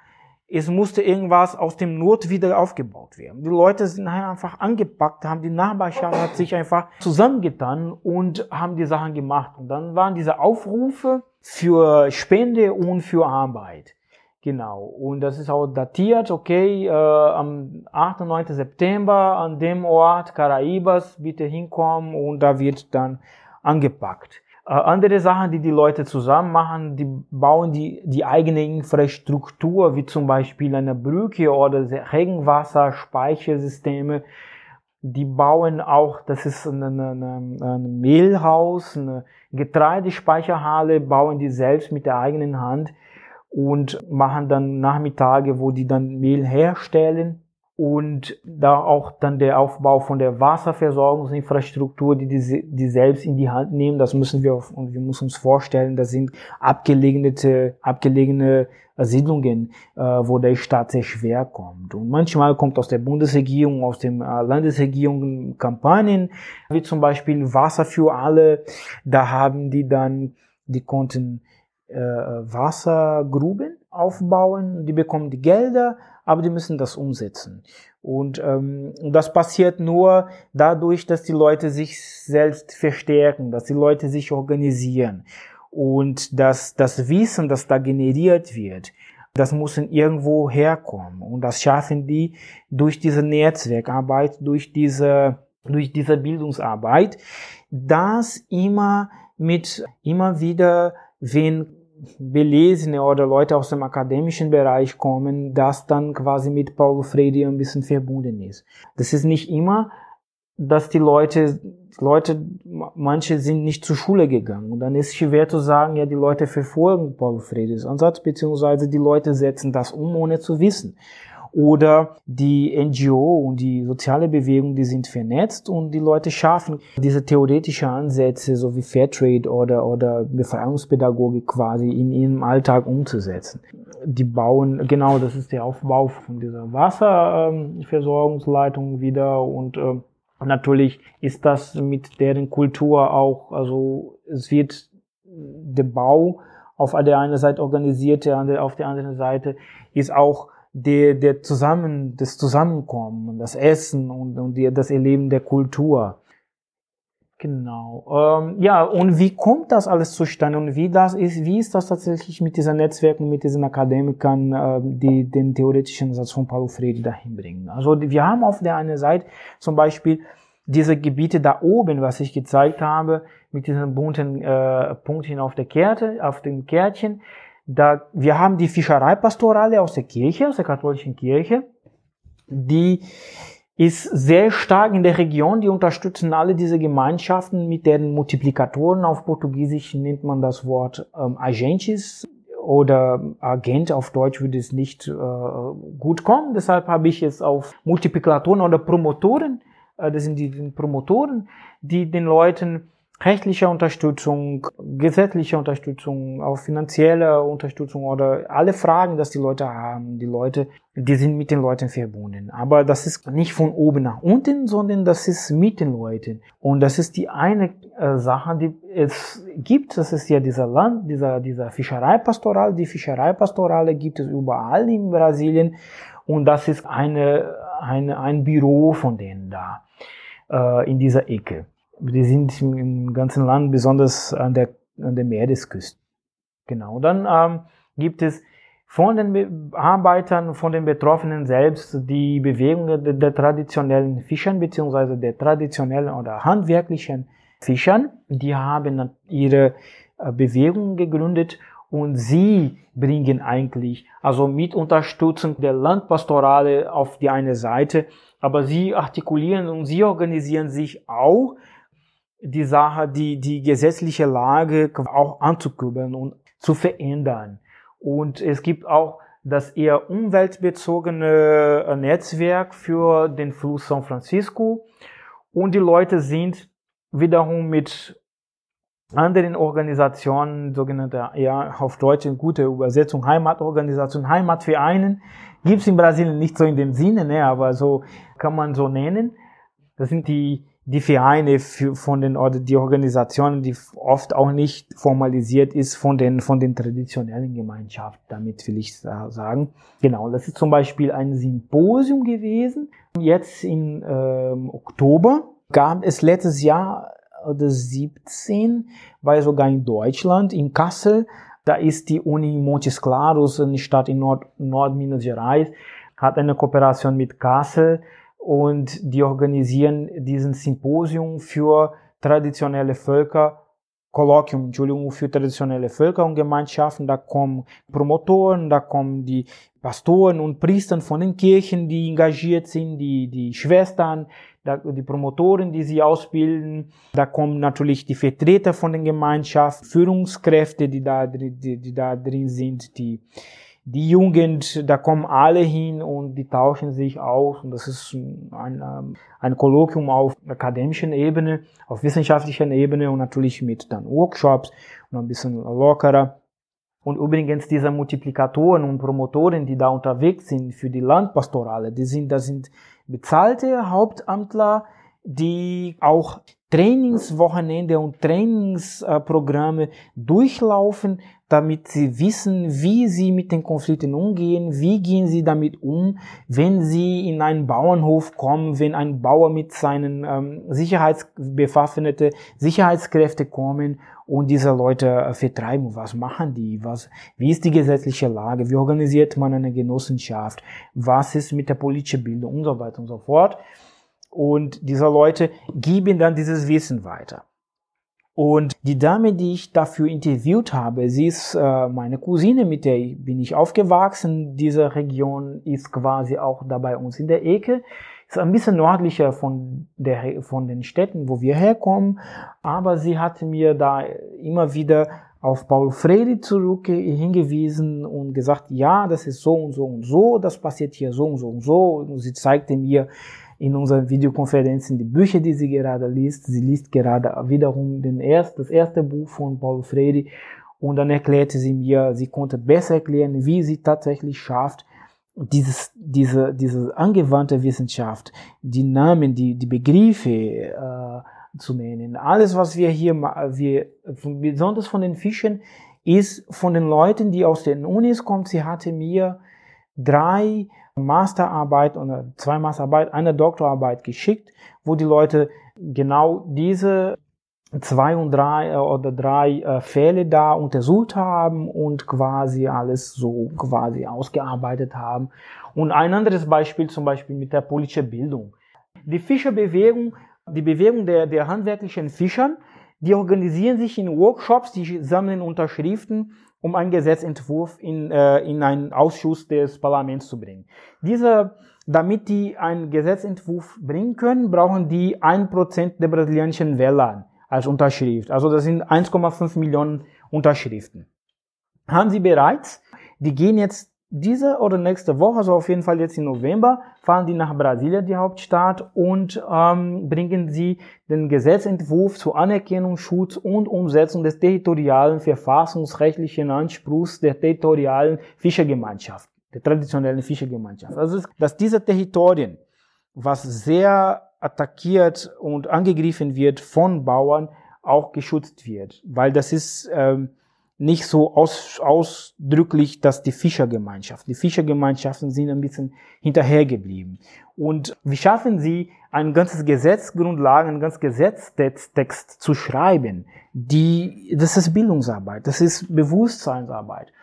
es musste irgendwas aus dem Not wieder aufgebaut werden. Die Leute sind einfach angepackt, haben die Nachbarschaft hat sich einfach zusammengetan und haben die Sachen gemacht. Und dann waren diese Aufrufe für Spende und für Arbeit. Genau. Und das ist auch datiert, okay, äh, am 8. und 9. September an dem Ort Caraibas bitte hinkommen und da wird dann angepackt. Äh, andere Sachen, die die Leute zusammen machen, die bauen die, die eigene Infrastruktur, wie zum Beispiel eine Brücke oder Regenwasserspeichersysteme. Die bauen auch, das ist ein, ein, ein Mehlhaus, eine Getreidespeicherhalle, bauen die selbst mit der eigenen Hand und machen dann Nachmittage, wo die dann Mehl herstellen und da auch dann der Aufbau von der Wasserversorgungsinfrastruktur, die, die die selbst in die Hand nehmen, das müssen wir und wir müssen uns vorstellen, das sind abgelegene abgelegene Siedlungen, äh, wo der Staat sehr schwer kommt. Und manchmal kommt aus der Bundesregierung, aus den äh, Landesregierungen Kampagnen, wie zum Beispiel Wasser für alle. Da haben die dann, die konnten äh, Wassergruben aufbauen, die bekommen die Gelder, aber die müssen das umsetzen. Und ähm, das passiert nur dadurch, dass die Leute sich selbst verstärken, dass die Leute sich organisieren und dass das Wissen, das da generiert wird, das muss irgendwo herkommen. Und das schaffen die durch diese Netzwerkarbeit, durch diese, durch diese Bildungsarbeit, dass immer mit, immer wieder, wenn Belesene oder Leute aus dem akademischen Bereich kommen, das dann quasi mit Paulo Freire ein bisschen verbunden ist. Das ist nicht immer, dass die Leute, Leute, manche sind nicht zur Schule gegangen. Und dann ist schwer zu sagen, ja, die Leute verfolgen Paulo Freires Ansatz, beziehungsweise die Leute setzen das um, ohne zu wissen oder die NGO und die soziale Bewegung, die sind vernetzt und die Leute schaffen diese theoretischen Ansätze, so wie Fairtrade oder, oder Befreiungspädagogik quasi in ihrem Alltag umzusetzen. Die bauen, genau, das ist der Aufbau von dieser Wasserversorgungsleitung wieder und äh, natürlich ist das mit deren Kultur auch, also es wird der Bau auf der einen Seite organisiert, auf der anderen Seite ist auch der, der Zusammen, das Zusammenkommen, das Essen und, und die, das Erleben der Kultur. Genau. Ähm, ja, und wie kommt das alles zustande und wie das ist, wie ist das tatsächlich mit diesen Netzwerken, mit diesen Akademikern, äh, die den theoretischen Satz von Paulo Freire dahin bringen? Also wir haben auf der einen Seite zum Beispiel diese Gebiete da oben, was ich gezeigt habe, mit diesen bunten äh, Punktchen auf der Karte, auf dem Kärtchen. Da, wir haben die Fischereipastorale aus der Kirche, aus der katholischen Kirche, die ist sehr stark in der Region, die unterstützen alle diese Gemeinschaften mit deren Multiplikatoren. Auf Portugiesisch nennt man das Wort ähm, Agentes oder Agent auf Deutsch würde es nicht äh, gut kommen. Deshalb habe ich es auf Multiplikatoren oder Promotoren, äh, das sind die Promotoren, die den Leuten rechtliche Unterstützung, gesetzliche Unterstützung, auch finanzielle Unterstützung oder alle Fragen, dass die Leute haben, die Leute, die sind mit den Leuten verbunden. Aber das ist nicht von oben nach unten, sondern das ist mit den Leuten. Und das ist die eine äh, Sache, die es gibt. Das ist ja dieser Land, dieser, dieser Fischereipastoral. Die Fischereipastorale gibt es überall in Brasilien. Und das ist eine, eine, ein Büro von denen da, äh, in dieser Ecke die sind im ganzen Land, besonders an der, an der Meeresküste. Genau. Dann ähm, gibt es von den Arbeitern, von den Betroffenen selbst die Bewegung der, der traditionellen Fischern beziehungsweise der traditionellen oder handwerklichen Fischern. Die haben ihre äh, Bewegung gegründet und sie bringen eigentlich, also mit Unterstützung der Landpastorale auf die eine Seite, aber sie artikulieren und sie organisieren sich auch, die Sache, die, die gesetzliche Lage auch anzukurbeln und zu verändern. Und es gibt auch das eher umweltbezogene äh, Netzwerk für den Fluss San Francisco. Und die Leute sind wiederum mit anderen Organisationen, sogenannte, ja, auf Deutsch eine gute Übersetzung, Heimatorganisationen, Heimatvereinen, gibt's in Brasilien nicht so in dem Sinne, ne, aber so kann man so nennen. Das sind die die Vereine von den oder die Organisationen, die oft auch nicht formalisiert ist von den von den traditionellen Gemeinschaften. Damit will ich sagen. Genau, das ist zum Beispiel ein Symposium gewesen. Jetzt im ähm, Oktober gab es letztes Jahr oder 17, war sogar in Deutschland, in Kassel. Da ist die Uni Montes Claros, eine Stadt in Nord, Nord Minas Gerais, hat eine Kooperation mit Kassel und die organisieren diesen Symposium für traditionelle Völker, Kolloquium, Entschuldigung, für traditionelle Völker und Gemeinschaften. Da kommen Promotoren, da kommen die Pastoren und Priester von den Kirchen, die engagiert sind, die, die Schwestern, die Promotoren, die sie ausbilden. Da kommen natürlich die Vertreter von den Gemeinschaften, Führungskräfte, die da, die, die da drin sind, die die Jugend, da kommen alle hin und die tauschen sich aus und das ist ein, ähm, ein Kolloquium auf akademischen Ebene, auf wissenschaftlicher Ebene und natürlich mit dann Workshops und ein bisschen lockerer. Und übrigens diese Multiplikatoren und Promotoren, die da unterwegs sind für die Landpastorale, die sind, das sind bezahlte Hauptamtler, die auch Trainingswochenende und Trainingsprogramme durchlaufen, damit sie wissen, wie sie mit den Konflikten umgehen, wie gehen sie damit um, wenn sie in einen Bauernhof kommen, wenn ein Bauer mit seinen ähm, sicherheitsbewaffnete Sicherheitskräfte kommen und diese Leute äh, vertreiben. Was machen die? Was, wie ist die gesetzliche Lage? Wie organisiert man eine Genossenschaft? Was ist mit der politischen Bildung und so weiter und so fort? Und diese Leute geben dann dieses Wissen weiter. Und die Dame, die ich dafür interviewt habe, sie ist äh, meine Cousine, mit der bin ich aufgewachsen. Diese Region ist quasi auch da bei uns in der Ecke. Ist ein bisschen nördlicher von, der, von den Städten, wo wir herkommen. Aber sie hat mir da immer wieder auf Paul Freire zurück hingewiesen und gesagt, ja, das ist so und so und so, das passiert hier so und so und so. Und sie zeigte mir in unseren Videokonferenzen die Bücher, die sie gerade liest. Sie liest gerade wiederum den erst, das erste Buch von Paulo Freire und dann erklärte sie mir, sie konnte besser erklären, wie sie tatsächlich schafft, dieses, diese, diese angewandte Wissenschaft, die Namen, die, die Begriffe äh, zu nennen. Alles, was wir hier, wir, besonders von den Fischen, ist von den Leuten, die aus den Unis kommen. Sie hatte mir drei Masterarbeit oder zwei Masterarbeit, eine Doktorarbeit geschickt, wo die Leute genau diese zwei und drei äh, oder drei äh, Fälle da untersucht haben und quasi alles so quasi ausgearbeitet haben. Und ein anderes Beispiel zum Beispiel mit der politischen Bildung. Die Fischerbewegung, die Bewegung der, der handwerklichen Fischern, die organisieren sich in Workshops, die sammeln Unterschriften um einen Gesetzentwurf in, äh, in einen Ausschuss des Parlaments zu bringen. Diese, damit die einen Gesetzentwurf bringen können, brauchen die ein Prozent der brasilianischen Wähler als Unterschrift. Also das sind 1,5 Millionen Unterschriften. Haben sie bereits. Die gehen jetzt diese oder nächste Woche, also auf jeden Fall jetzt im November, fahren die nach Brasilia, die Hauptstadt, und ähm, bringen sie den Gesetzentwurf zur Anerkennung, Schutz und Umsetzung des territorialen verfassungsrechtlichen Anspruchs der territorialen Fischergemeinschaft, der traditionellen Fischergemeinschaft. Also, dass diese Territorien, was sehr attackiert und angegriffen wird von Bauern, auch geschützt wird, weil das ist ähm, nicht so aus, ausdrücklich, dass die Fischergemeinschaft. Die Fischergemeinschaften sind ein bisschen hinterhergeblieben. Und wie schaffen sie, ein ganzes Gesetzgrundlagen, ein ganzes Gesetztext zu schreiben? Die, das ist Bildungsarbeit, das ist Bewusstseinsarbeit.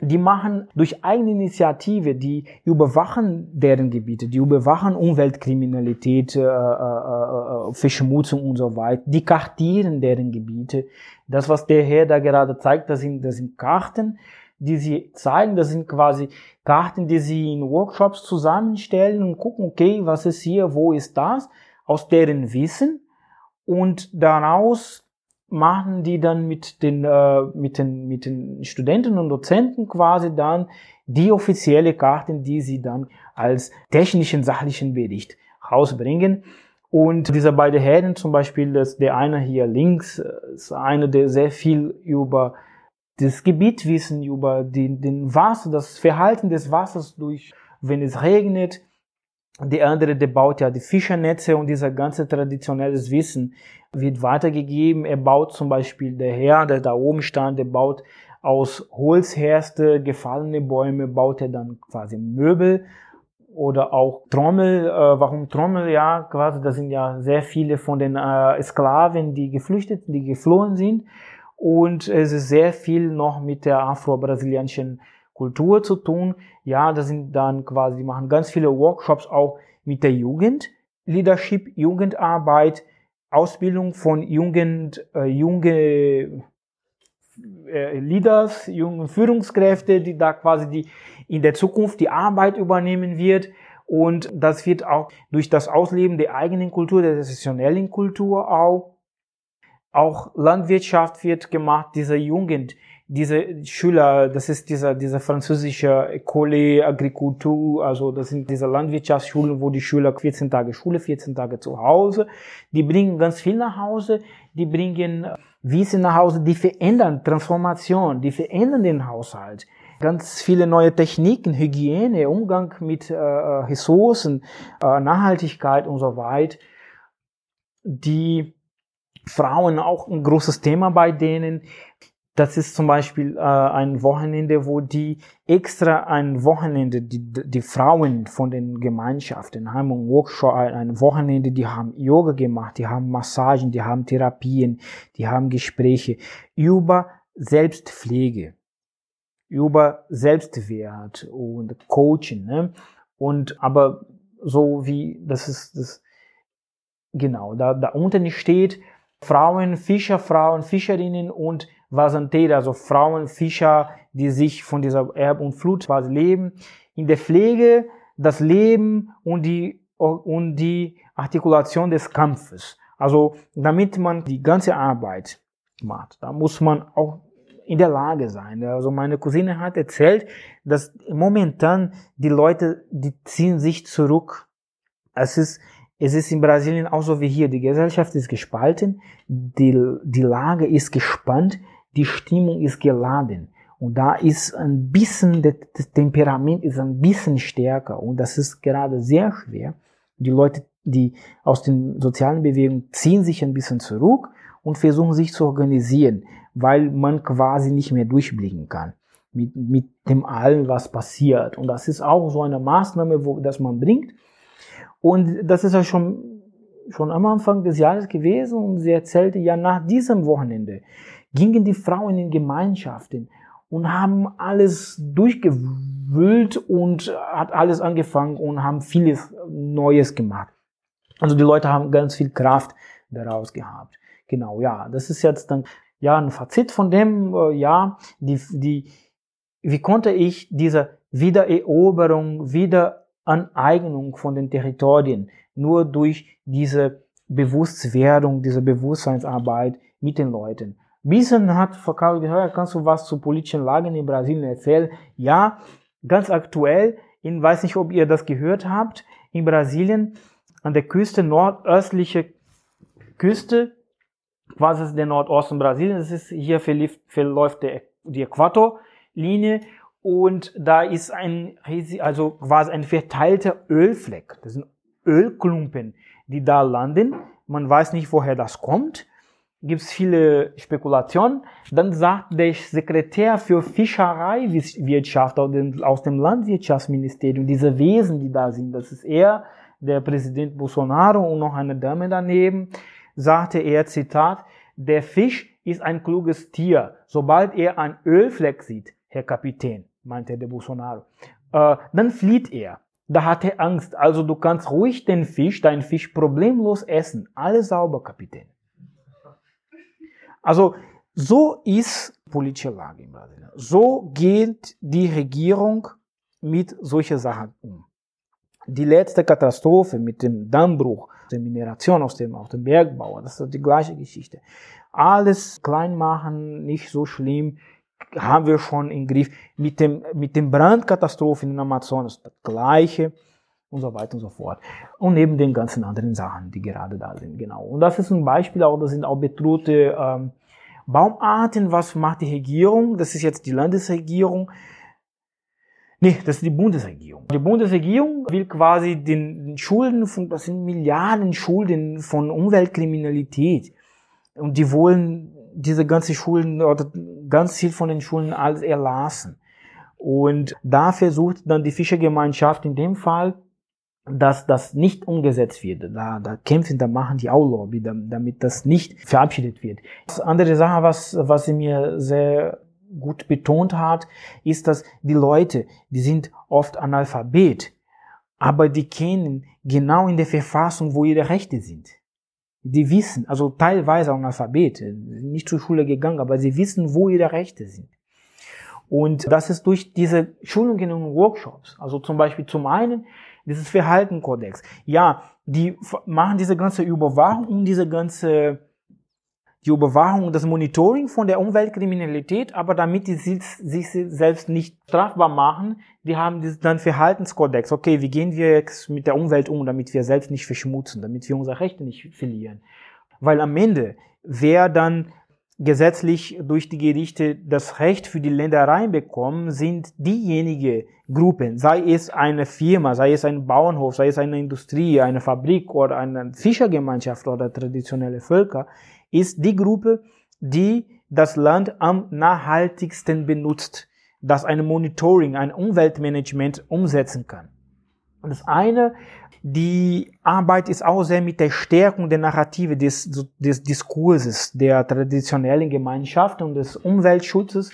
Die machen durch eigene Initiative, die überwachen deren Gebiete, die überwachen Umweltkriminalität, äh, äh, äh, Verschmutzung und so weiter, die kartieren deren Gebiete. Das, was der Herr da gerade zeigt, das sind, das sind Karten, die sie zeigen, das sind quasi Karten, die sie in Workshops zusammenstellen und gucken, okay, was ist hier, wo ist das, aus deren Wissen. Und daraus machen die dann mit den, äh, mit den, mit den Studenten und Dozenten quasi dann die offizielle Karten, die sie dann als technischen, sachlichen Bericht rausbringen. Und diese beiden Herren zum Beispiel, das, der eine hier links, äh, ist einer, der sehr viel über das Gebiet wissen, über den, den Wasser, das Verhalten des Wassers durch, wenn es regnet. Der andere, der baut ja die Fischernetze und dieser ganze traditionelles Wissen wird weitergegeben. Er baut zum Beispiel der Herr, der da oben stand, der baut aus Holzherste, gefallene Bäume, baut er dann quasi Möbel oder auch Trommel. Äh, warum Trommel? Ja, quasi, das sind ja sehr viele von den äh, Sklaven, die geflüchtet, die geflohen sind. Und es ist sehr viel noch mit der afro-brasilianischen Kultur zu tun. Ja, das sind dann quasi, die machen ganz viele Workshops auch mit der Jugend, Leadership, Jugendarbeit, Ausbildung von Jugend, äh, junge äh, Leaders, jungen Führungskräfte, die da quasi die in der Zukunft die Arbeit übernehmen wird. Und das wird auch durch das Ausleben der eigenen Kultur, der traditionellen Kultur auch. Auch Landwirtschaft wird gemacht, diese Jugend, diese Schüler, das ist dieser, dieser französische École Agriculture, also das sind diese Landwirtschaftsschulen, wo die Schüler 14 Tage Schule, 14 Tage zu Hause, die bringen ganz viel nach Hause, die bringen Wissen nach Hause, die verändern Transformation, die verändern den Haushalt. Ganz viele neue Techniken, Hygiene, Umgang mit äh, Ressourcen, äh, Nachhaltigkeit und so weiter, die Frauen auch ein großes Thema bei denen. Das ist zum Beispiel äh, ein Wochenende, wo die extra ein Wochenende, die, die Frauen von den Gemeinschaften haben ein Workshop, ein Wochenende, die haben Yoga gemacht, die haben Massagen, die haben Therapien, die haben Gespräche über Selbstpflege, über Selbstwert und Coaching. Ne? Und aber so wie das ist das genau da da unten steht Frauen, Fischerfrauen, Fischerinnen und Vasantere, also Frauen, Fischer, die sich von dieser Erb und Flut quasi leben. In der Pflege das Leben und die, und die Artikulation des Kampfes. Also damit man die ganze Arbeit macht, da muss man auch in der Lage sein. Also meine Cousine hat erzählt, dass momentan die Leute, die ziehen sich zurück. Es ist, es ist in Brasilien auch so wie hier. Die Gesellschaft ist gespalten, die, die Lage ist gespannt, die Stimmung ist geladen. Und da ist ein bisschen, das Temperament ist ein bisschen stärker. Und das ist gerade sehr schwer. Die Leute, die aus den sozialen Bewegungen ziehen sich ein bisschen zurück und versuchen sich zu organisieren, weil man quasi nicht mehr durchblicken kann mit, mit dem allen, was passiert. Und das ist auch so eine Maßnahme, wo, das man bringt. Und das ist ja schon, schon am Anfang des Jahres gewesen und sie erzählte ja nach diesem Wochenende gingen die Frauen in Gemeinschaften und haben alles durchgewühlt und hat alles angefangen und haben vieles Neues gemacht. Also die Leute haben ganz viel Kraft daraus gehabt. Genau, ja, das ist jetzt dann ja ein Fazit von dem, äh, ja, die, die, wie konnte ich diese Wiedereroberung, Wiederaneignung von den Territorien nur durch diese Bewusstwerdung, diese Bewusstseinsarbeit mit den Leuten bisschen hat Fakao gehört, kannst du was zu politischen Lagen in Brasilien erzählen? Ja, ganz aktuell, ich weiß nicht, ob ihr das gehört habt, in Brasilien an der Küste, nordöstliche Küste, was ist der Nordosten Brasiliens? Das ist, hier verlief, verläuft der, die Äquatorlinie und da ist ein, also quasi ein verteilter Ölfleck. Das sind Ölklumpen, die da landen. Man weiß nicht, woher das kommt gibt es viele Spekulationen. Dann sagt der Sekretär für Fischereiwirtschaft aus dem Landwirtschaftsministerium, diese Wesen, die da sind, das ist er, der Präsident Bolsonaro und noch eine Dame daneben, sagte er, Zitat, der Fisch ist ein kluges Tier. Sobald er ein Ölfleck sieht, Herr Kapitän, meinte der Bolsonaro. Äh, dann flieht er. Da hat er Angst. Also du kannst ruhig den Fisch, deinen Fisch problemlos essen. Alles sauber, Kapitän. Also so ist politische Lage in Brasilien. So geht die Regierung mit solchen Sachen um. Die letzte Katastrophe mit dem Dammbruch, der Mineration aus dem, aus dem Bergbau, das ist die gleiche Geschichte. Alles klein machen, nicht so schlimm, haben wir schon im Griff. Mit dem, mit dem Brandkatastrophen in Amazonas, das gleiche und so weiter und so fort. Und neben den ganzen anderen Sachen, die gerade da sind, genau. Und das ist ein Beispiel auch, das sind auch bedrohte ähm, Baumarten. Was macht die Regierung? Das ist jetzt die Landesregierung. Nee, das ist die Bundesregierung. Die Bundesregierung will quasi den Schulden von, das sind Milliarden Schulden von Umweltkriminalität. Und die wollen diese ganze Schulden oder ganz viel von den Schulden alles erlassen. Und da versucht dann die Fischergemeinschaft in dem Fall, dass das nicht umgesetzt wird. Da, da kämpfen, da machen die auch Lobby, damit das nicht verabschiedet wird. Das andere Sache, was, was sie mir sehr gut betont hat, ist, dass die Leute, die sind oft Analphabet, aber die kennen genau in der Verfassung, wo ihre Rechte sind. Die wissen, also teilweise Analphabet, nicht zur Schule gegangen, aber sie wissen, wo ihre Rechte sind. Und das ist durch diese Schulungen und Workshops. Also zum Beispiel zum einen dieses Verhaltenkodex. Ja, die machen diese ganze Überwachung und diese ganze die Überwachung und das Monitoring von der Umweltkriminalität, aber damit die sich, sich selbst nicht strafbar machen, die haben dann Verhaltenskodex. Okay, wie gehen wir jetzt mit der Umwelt um, damit wir selbst nicht verschmutzen, damit wir unsere Rechte nicht verlieren. Weil am Ende, wer dann gesetzlich durch die Gerichte das Recht für die Ländereien bekommen, sind diejenigen Gruppen, sei es eine Firma, sei es ein Bauernhof, sei es eine Industrie, eine Fabrik oder eine Fischergemeinschaft oder traditionelle Völker, ist die Gruppe, die das Land am nachhaltigsten benutzt, das ein Monitoring, ein Umweltmanagement umsetzen kann. Und das eine, die Arbeit ist auch sehr mit der Stärkung der Narrative des, des Diskurses der traditionellen Gemeinschaft und des Umweltschutzes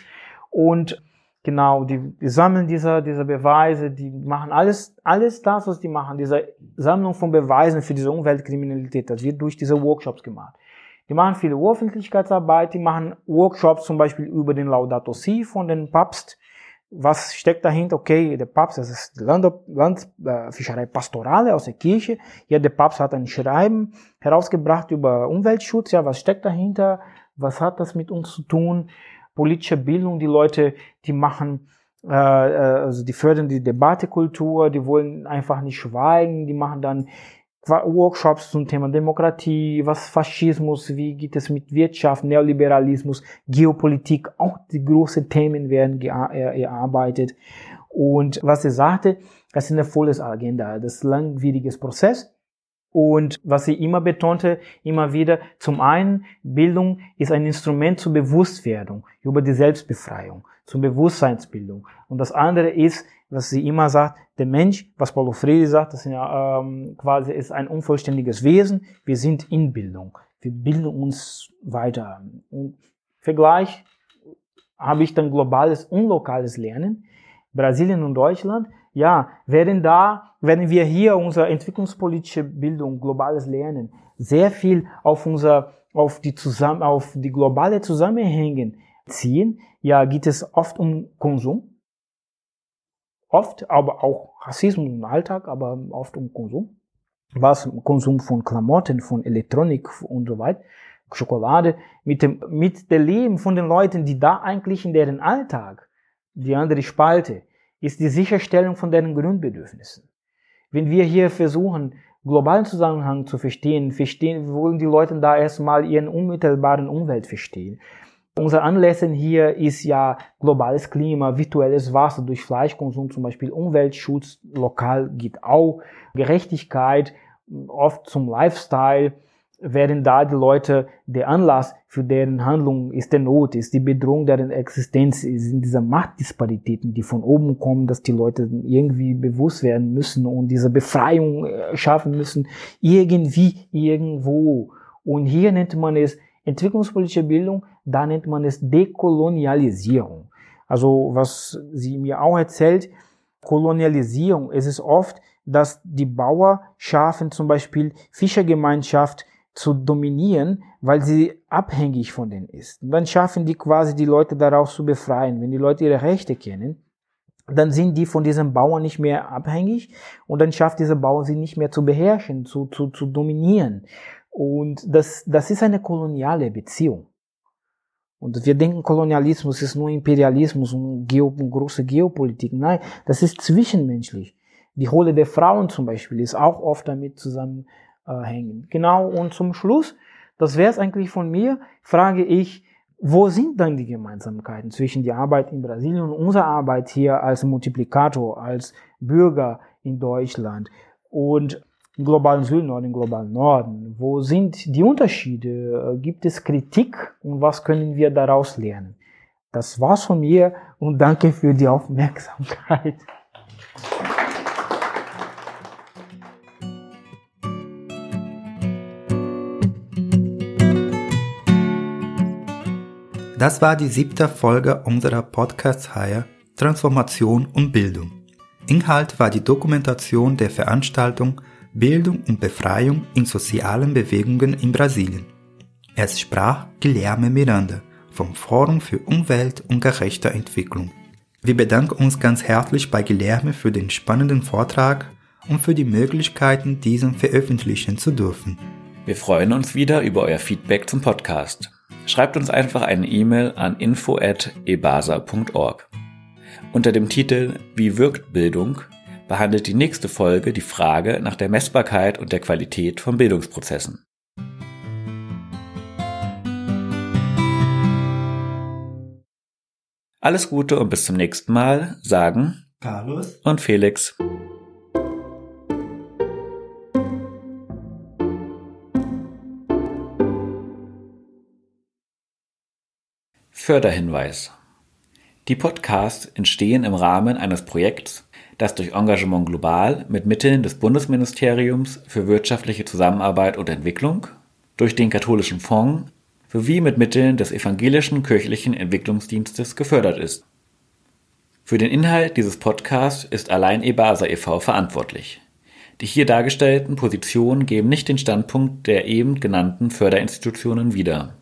und Genau, die, die sammeln diese, diese Beweise, die machen alles, alles das, was die machen, diese Sammlung von Beweisen für diese Umweltkriminalität, das wird durch diese Workshops gemacht. Die machen viele Öffentlichkeitsarbeit, die machen Workshops zum Beispiel über den Laudato Si von den Papst. Was steckt dahinter? Okay, der Papst, das ist Land, Land äh, Fischerei Pastorale aus der Kirche. Ja, der Papst hat ein Schreiben herausgebracht über Umweltschutz. Ja, was steckt dahinter? Was hat das mit uns zu tun? Politische Bildung, die Leute, die machen äh, äh also die fördern die Debattekultur, die wollen einfach nicht schweigen, die machen dann Workshops zum Thema Demokratie, was Faschismus, wie geht es mit Wirtschaft, Neoliberalismus, Geopolitik, auch die großen Themen werden erarbeitet. Und was er sagte, das ist eine volle Agenda, das ist ein langwieriges Prozess. Und was sie immer betonte, immer wieder, zum einen, Bildung ist ein Instrument zur Bewusstwerdung über die Selbstbefreiung, zur Bewusstseinsbildung. Und das andere ist, was sie immer sagt, der Mensch, was Paulo Freire sagt, das ist ja ähm, quasi ist ein unvollständiges Wesen. Wir sind in Bildung. Wir bilden uns weiter. Und Vergleich habe ich dann globales und lokales Lernen. Brasilien und Deutschland. Ja, werden da, werden wir hier unsere entwicklungspolitische Bildung, globales Lernen, sehr viel auf unser, auf die zusammen, auf die globale Zusammenhänge ziehen. Ja, geht es oft um Konsum Oft, aber auch Rassismus im Alltag, aber oft um Konsum. Was Konsum von Klamotten, von Elektronik und so weiter, Schokolade, mit dem, mit dem Leben von den Leuten, die da eigentlich in deren Alltag, die andere Spalte, ist die Sicherstellung von deren Grundbedürfnissen. Wenn wir hier versuchen, globalen Zusammenhang zu verstehen, verstehen, wollen die Leute da erstmal ihren unmittelbaren Umwelt verstehen. Unser Anlässen hier ist ja globales Klima, virtuelles Wasser durch Fleischkonsum, zum Beispiel Umweltschutz, lokal geht auch, Gerechtigkeit, oft zum Lifestyle, werden da die Leute der Anlass für deren Handlung ist der Not, ist die Bedrohung deren Existenz, sind diese Machtdisparitäten, die von oben kommen, dass die Leute irgendwie bewusst werden müssen und diese Befreiung äh, schaffen müssen, irgendwie, irgendwo. Und hier nennt man es entwicklungspolitische Bildung, da nennt man es Dekolonialisierung. Also was sie mir auch erzählt, Kolonialisierung, es ist oft, dass die Bauer schaffen zum Beispiel Fischergemeinschaft zu dominieren, weil sie abhängig von denen ist. Und dann schaffen die quasi die Leute daraus zu befreien. Wenn die Leute ihre Rechte kennen, dann sind die von diesem Bauern nicht mehr abhängig und dann schafft dieser Bauer sie nicht mehr zu beherrschen, zu, zu, zu dominieren. Und das, das ist eine koloniale Beziehung. Und wir denken, Kolonialismus ist nur Imperialismus und Geo, große Geopolitik. Nein, das ist zwischenmenschlich. Die Rolle der Frauen zum Beispiel ist auch oft damit zusammenhängen. Genau, und zum Schluss, das wäre es eigentlich von mir, frage ich, wo sind dann die Gemeinsamkeiten zwischen der Arbeit in Brasilien und unserer Arbeit hier als Multiplikator, als Bürger in Deutschland und im globalen Süden oder im globalen Norden? Wo sind die Unterschiede? Gibt es Kritik und was können wir daraus lernen? Das war's von mir und danke für die Aufmerksamkeit. Das war die siebte Folge unserer Podcast-Reihe Transformation und Bildung. Inhalt war die Dokumentation der Veranstaltung Bildung und Befreiung in sozialen Bewegungen in Brasilien. Es sprach Guilherme Miranda vom Forum für Umwelt und gerechte Entwicklung. Wir bedanken uns ganz herzlich bei Guilherme für den spannenden Vortrag und für die Möglichkeiten, diesen veröffentlichen zu dürfen. Wir freuen uns wieder über euer Feedback zum Podcast. Schreibt uns einfach eine E-Mail an info@ebasa.org. Unter dem Titel Wie wirkt Bildung behandelt die nächste Folge die Frage nach der Messbarkeit und der Qualität von Bildungsprozessen. Alles Gute und bis zum nächsten Mal, sagen Carlos und Felix. Förderhinweis. Die Podcasts entstehen im Rahmen eines Projekts, das durch Engagement Global mit Mitteln des Bundesministeriums für wirtschaftliche Zusammenarbeit und Entwicklung, durch den Katholischen Fonds sowie mit Mitteln des Evangelischen Kirchlichen Entwicklungsdienstes gefördert ist. Für den Inhalt dieses Podcasts ist allein EBASA e.V. verantwortlich. Die hier dargestellten Positionen geben nicht den Standpunkt der eben genannten Förderinstitutionen wieder.